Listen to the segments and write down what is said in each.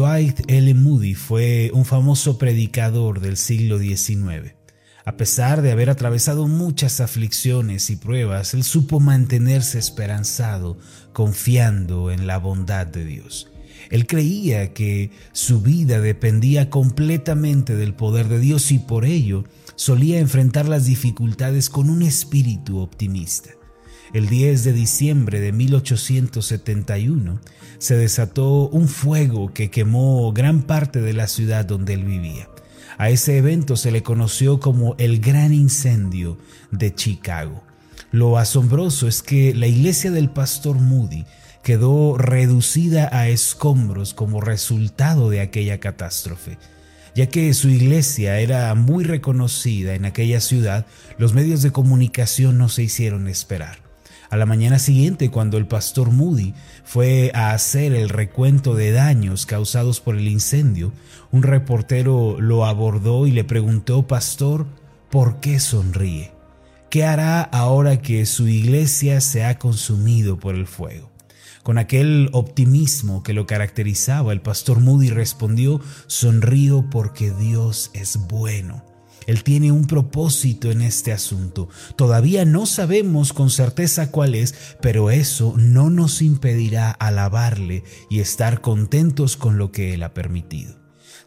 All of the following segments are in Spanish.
Dwight L. Moody fue un famoso predicador del siglo XIX. A pesar de haber atravesado muchas aflicciones y pruebas, él supo mantenerse esperanzado, confiando en la bondad de Dios. Él creía que su vida dependía completamente del poder de Dios y por ello solía enfrentar las dificultades con un espíritu optimista. El 10 de diciembre de 1871 se desató un fuego que quemó gran parte de la ciudad donde él vivía. A ese evento se le conoció como el Gran Incendio de Chicago. Lo asombroso es que la iglesia del pastor Moody quedó reducida a escombros como resultado de aquella catástrofe. Ya que su iglesia era muy reconocida en aquella ciudad, los medios de comunicación no se hicieron esperar. A la mañana siguiente, cuando el pastor Moody fue a hacer el recuento de daños causados por el incendio, un reportero lo abordó y le preguntó, Pastor, ¿por qué sonríe? ¿Qué hará ahora que su iglesia se ha consumido por el fuego? Con aquel optimismo que lo caracterizaba, el pastor Moody respondió, sonrío porque Dios es bueno. Él tiene un propósito en este asunto. Todavía no sabemos con certeza cuál es, pero eso no nos impedirá alabarle y estar contentos con lo que Él ha permitido.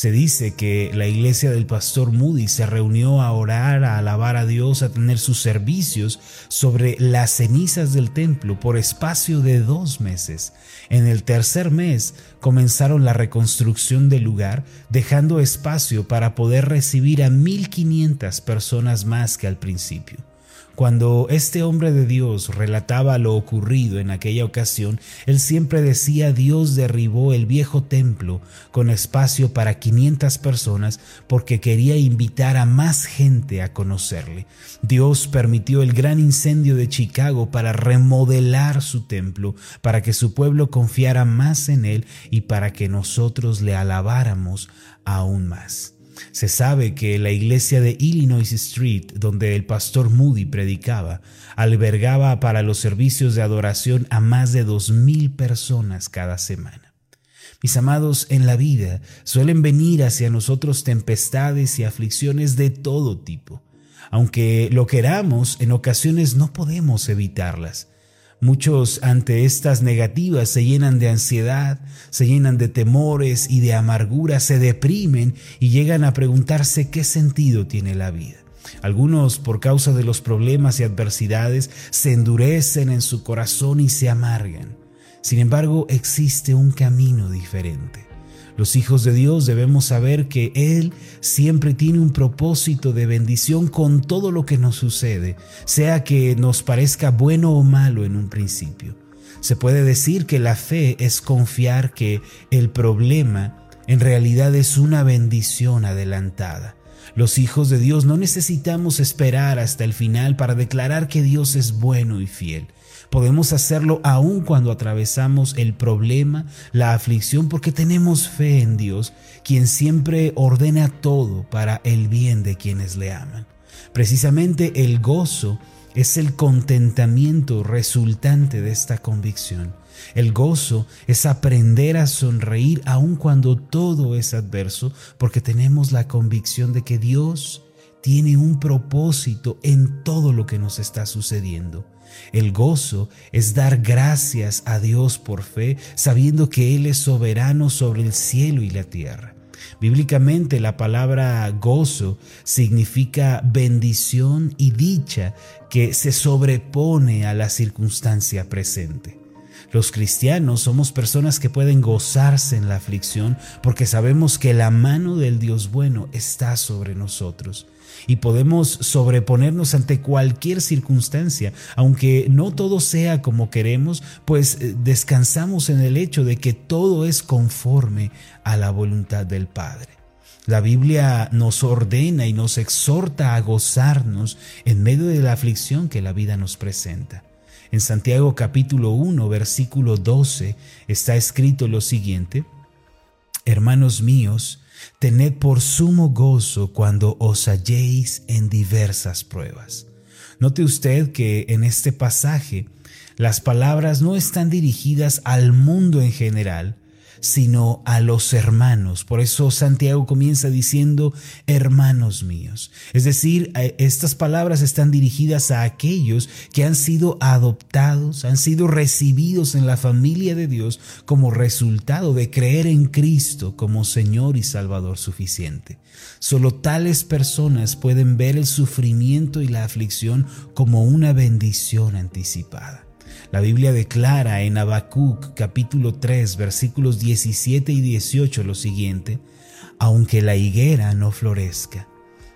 Se dice que la iglesia del pastor Moody se reunió a orar, a alabar a Dios, a tener sus servicios sobre las cenizas del templo por espacio de dos meses. En el tercer mes comenzaron la reconstrucción del lugar, dejando espacio para poder recibir a 1500 personas más que al principio. Cuando este hombre de Dios relataba lo ocurrido en aquella ocasión, él siempre decía Dios derribó el viejo templo con espacio para 500 personas porque quería invitar a más gente a conocerle. Dios permitió el gran incendio de Chicago para remodelar su templo, para que su pueblo confiara más en él y para que nosotros le alabáramos aún más. Se sabe que la iglesia de Illinois Street, donde el pastor Moody predicaba, albergaba para los servicios de adoración a más de dos mil personas cada semana. Mis amados, en la vida suelen venir hacia nosotros tempestades y aflicciones de todo tipo. Aunque lo queramos, en ocasiones no podemos evitarlas. Muchos ante estas negativas se llenan de ansiedad, se llenan de temores y de amargura, se deprimen y llegan a preguntarse qué sentido tiene la vida. Algunos, por causa de los problemas y adversidades, se endurecen en su corazón y se amargan. Sin embargo, existe un camino diferente. Los hijos de Dios debemos saber que Él siempre tiene un propósito de bendición con todo lo que nos sucede, sea que nos parezca bueno o malo en un principio. Se puede decir que la fe es confiar que el problema en realidad es una bendición adelantada. Los hijos de Dios no necesitamos esperar hasta el final para declarar que Dios es bueno y fiel. Podemos hacerlo aun cuando atravesamos el problema, la aflicción, porque tenemos fe en Dios, quien siempre ordena todo para el bien de quienes le aman. Precisamente el gozo es el contentamiento resultante de esta convicción. El gozo es aprender a sonreír aun cuando todo es adverso, porque tenemos la convicción de que Dios tiene un propósito en todo lo que nos está sucediendo. El gozo es dar gracias a Dios por fe, sabiendo que Él es soberano sobre el cielo y la tierra. Bíblicamente la palabra gozo significa bendición y dicha que se sobrepone a la circunstancia presente. Los cristianos somos personas que pueden gozarse en la aflicción porque sabemos que la mano del Dios bueno está sobre nosotros y podemos sobreponernos ante cualquier circunstancia, aunque no todo sea como queremos, pues eh, descansamos en el hecho de que todo es conforme a la voluntad del Padre. La Biblia nos ordena y nos exhorta a gozarnos en medio de la aflicción que la vida nos presenta. En Santiago capítulo 1, versículo 12 está escrito lo siguiente, Hermanos míos, tened por sumo gozo cuando os halléis en diversas pruebas. Note usted que en este pasaje las palabras no están dirigidas al mundo en general, sino a los hermanos. Por eso Santiago comienza diciendo, hermanos míos. Es decir, estas palabras están dirigidas a aquellos que han sido adoptados, han sido recibidos en la familia de Dios como resultado de creer en Cristo como Señor y Salvador suficiente. Solo tales personas pueden ver el sufrimiento y la aflicción como una bendición anticipada. La Biblia declara en Habacuc capítulo 3 versículos 17 y 18 lo siguiente, aunque la higuera no florezca,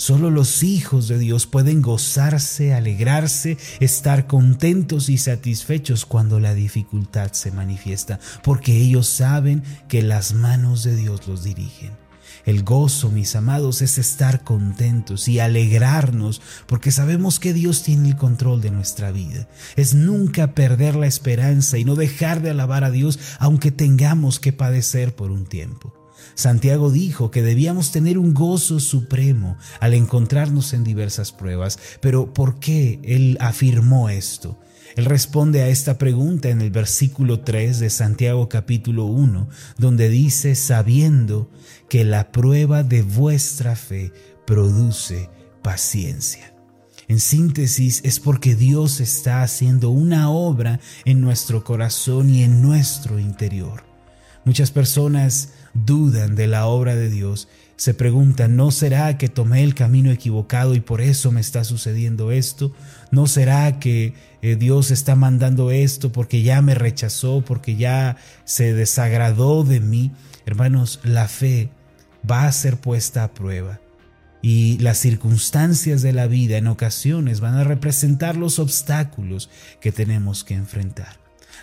Solo los hijos de Dios pueden gozarse, alegrarse, estar contentos y satisfechos cuando la dificultad se manifiesta, porque ellos saben que las manos de Dios los dirigen. El gozo, mis amados, es estar contentos y alegrarnos porque sabemos que Dios tiene el control de nuestra vida. Es nunca perder la esperanza y no dejar de alabar a Dios aunque tengamos que padecer por un tiempo. Santiago dijo que debíamos tener un gozo supremo al encontrarnos en diversas pruebas, pero ¿por qué él afirmó esto? Él responde a esta pregunta en el versículo 3 de Santiago capítulo 1, donde dice, sabiendo que la prueba de vuestra fe produce paciencia. En síntesis, es porque Dios está haciendo una obra en nuestro corazón y en nuestro interior. Muchas personas dudan de la obra de Dios, se preguntan, ¿no será que tomé el camino equivocado y por eso me está sucediendo esto? ¿No será que eh, Dios está mandando esto porque ya me rechazó, porque ya se desagradó de mí? Hermanos, la fe va a ser puesta a prueba. Y las circunstancias de la vida en ocasiones van a representar los obstáculos que tenemos que enfrentar.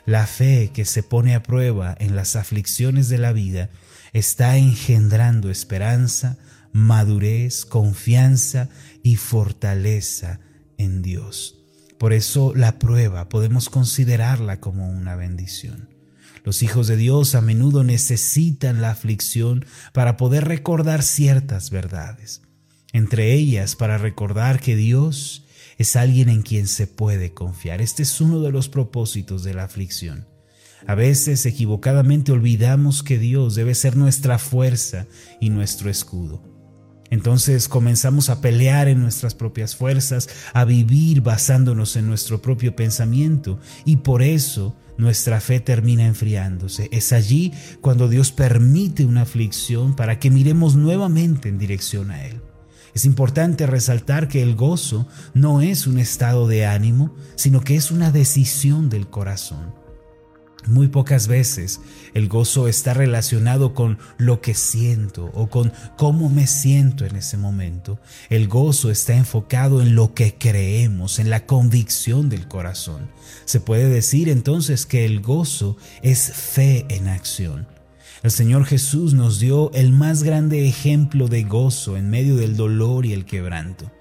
La fe que se pone a prueba en las aflicciones de la vida está engendrando esperanza, madurez, confianza y fortaleza en Dios. Por eso la prueba podemos considerarla como una bendición. Los hijos de Dios a menudo necesitan la aflicción para poder recordar ciertas verdades, entre ellas para recordar que Dios es alguien en quien se puede confiar. Este es uno de los propósitos de la aflicción. A veces equivocadamente olvidamos que Dios debe ser nuestra fuerza y nuestro escudo. Entonces comenzamos a pelear en nuestras propias fuerzas, a vivir basándonos en nuestro propio pensamiento y por eso nuestra fe termina enfriándose. Es allí cuando Dios permite una aflicción para que miremos nuevamente en dirección a Él. Es importante resaltar que el gozo no es un estado de ánimo, sino que es una decisión del corazón. Muy pocas veces el gozo está relacionado con lo que siento o con cómo me siento en ese momento. El gozo está enfocado en lo que creemos, en la convicción del corazón. Se puede decir entonces que el gozo es fe en acción. El Señor Jesús nos dio el más grande ejemplo de gozo en medio del dolor y el quebranto.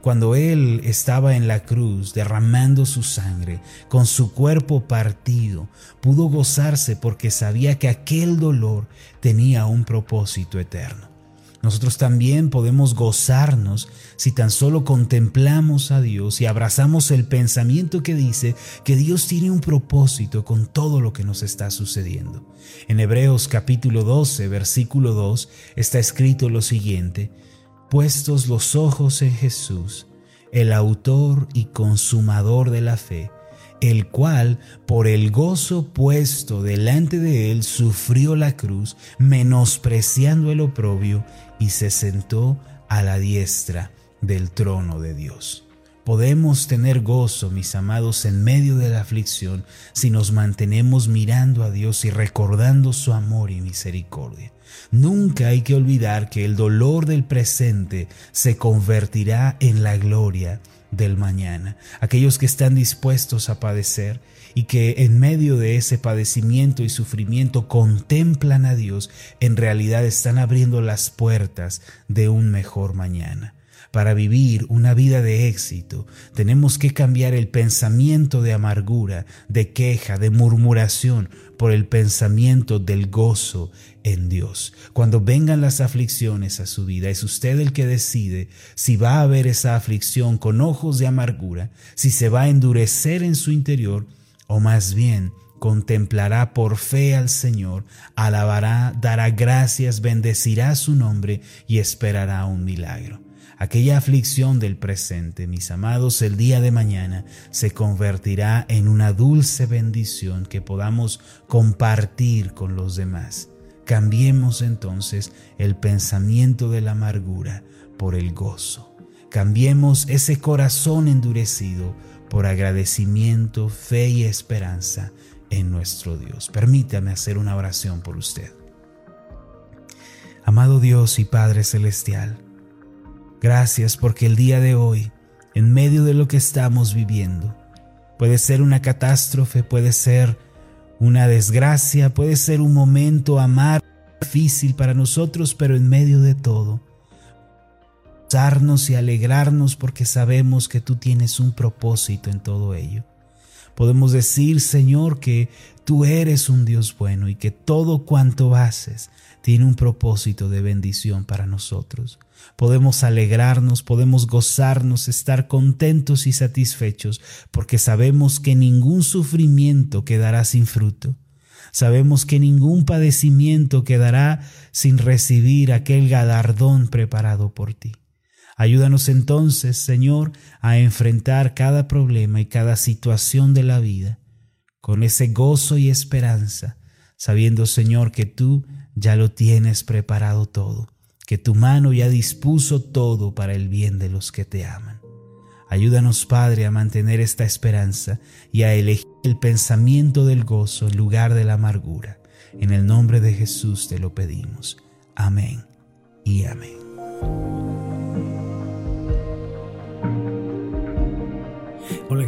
Cuando Él estaba en la cruz derramando su sangre, con su cuerpo partido, pudo gozarse porque sabía que aquel dolor tenía un propósito eterno. Nosotros también podemos gozarnos si tan solo contemplamos a Dios y abrazamos el pensamiento que dice que Dios tiene un propósito con todo lo que nos está sucediendo. En Hebreos capítulo 12, versículo 2 está escrito lo siguiente, puestos los ojos en Jesús, el autor y consumador de la fe, el cual, por el gozo puesto delante de él, sufrió la cruz, menospreciando el oprobio, y se sentó a la diestra del trono de Dios. Podemos tener gozo, mis amados, en medio de la aflicción si nos mantenemos mirando a Dios y recordando su amor y misericordia. Nunca hay que olvidar que el dolor del presente se convertirá en la gloria del mañana. Aquellos que están dispuestos a padecer y que en medio de ese padecimiento y sufrimiento contemplan a Dios, en realidad están abriendo las puertas de un mejor mañana. Para vivir una vida de éxito, tenemos que cambiar el pensamiento de amargura, de queja, de murmuración por el pensamiento del gozo en Dios. Cuando vengan las aflicciones a su vida, es usted el que decide si va a ver esa aflicción con ojos de amargura, si se va a endurecer en su interior o más bien contemplará por fe al Señor, alabará, dará gracias, bendecirá su nombre y esperará un milagro. Aquella aflicción del presente, mis amados, el día de mañana se convertirá en una dulce bendición que podamos compartir con los demás. Cambiemos entonces el pensamiento de la amargura por el gozo. Cambiemos ese corazón endurecido por agradecimiento, fe y esperanza en nuestro Dios. Permítame hacer una oración por usted. Amado Dios y Padre Celestial, gracias porque el día de hoy, en medio de lo que estamos viviendo, puede ser una catástrofe, puede ser una desgracia, puede ser un momento amar difícil para nosotros, pero en medio de todo, y alegrarnos porque sabemos que tú tienes un propósito en todo ello. Podemos decir, Señor, que tú eres un Dios bueno y que todo cuanto haces tiene un propósito de bendición para nosotros. Podemos alegrarnos, podemos gozarnos, estar contentos y satisfechos, porque sabemos que ningún sufrimiento quedará sin fruto. Sabemos que ningún padecimiento quedará sin recibir aquel galardón preparado por ti. Ayúdanos entonces, Señor, a enfrentar cada problema y cada situación de la vida con ese gozo y esperanza, sabiendo, Señor, que tú ya lo tienes preparado todo, que tu mano ya dispuso todo para el bien de los que te aman. Ayúdanos, Padre, a mantener esta esperanza y a elegir el pensamiento del gozo en lugar de la amargura. En el nombre de Jesús te lo pedimos. Amén y amén. want to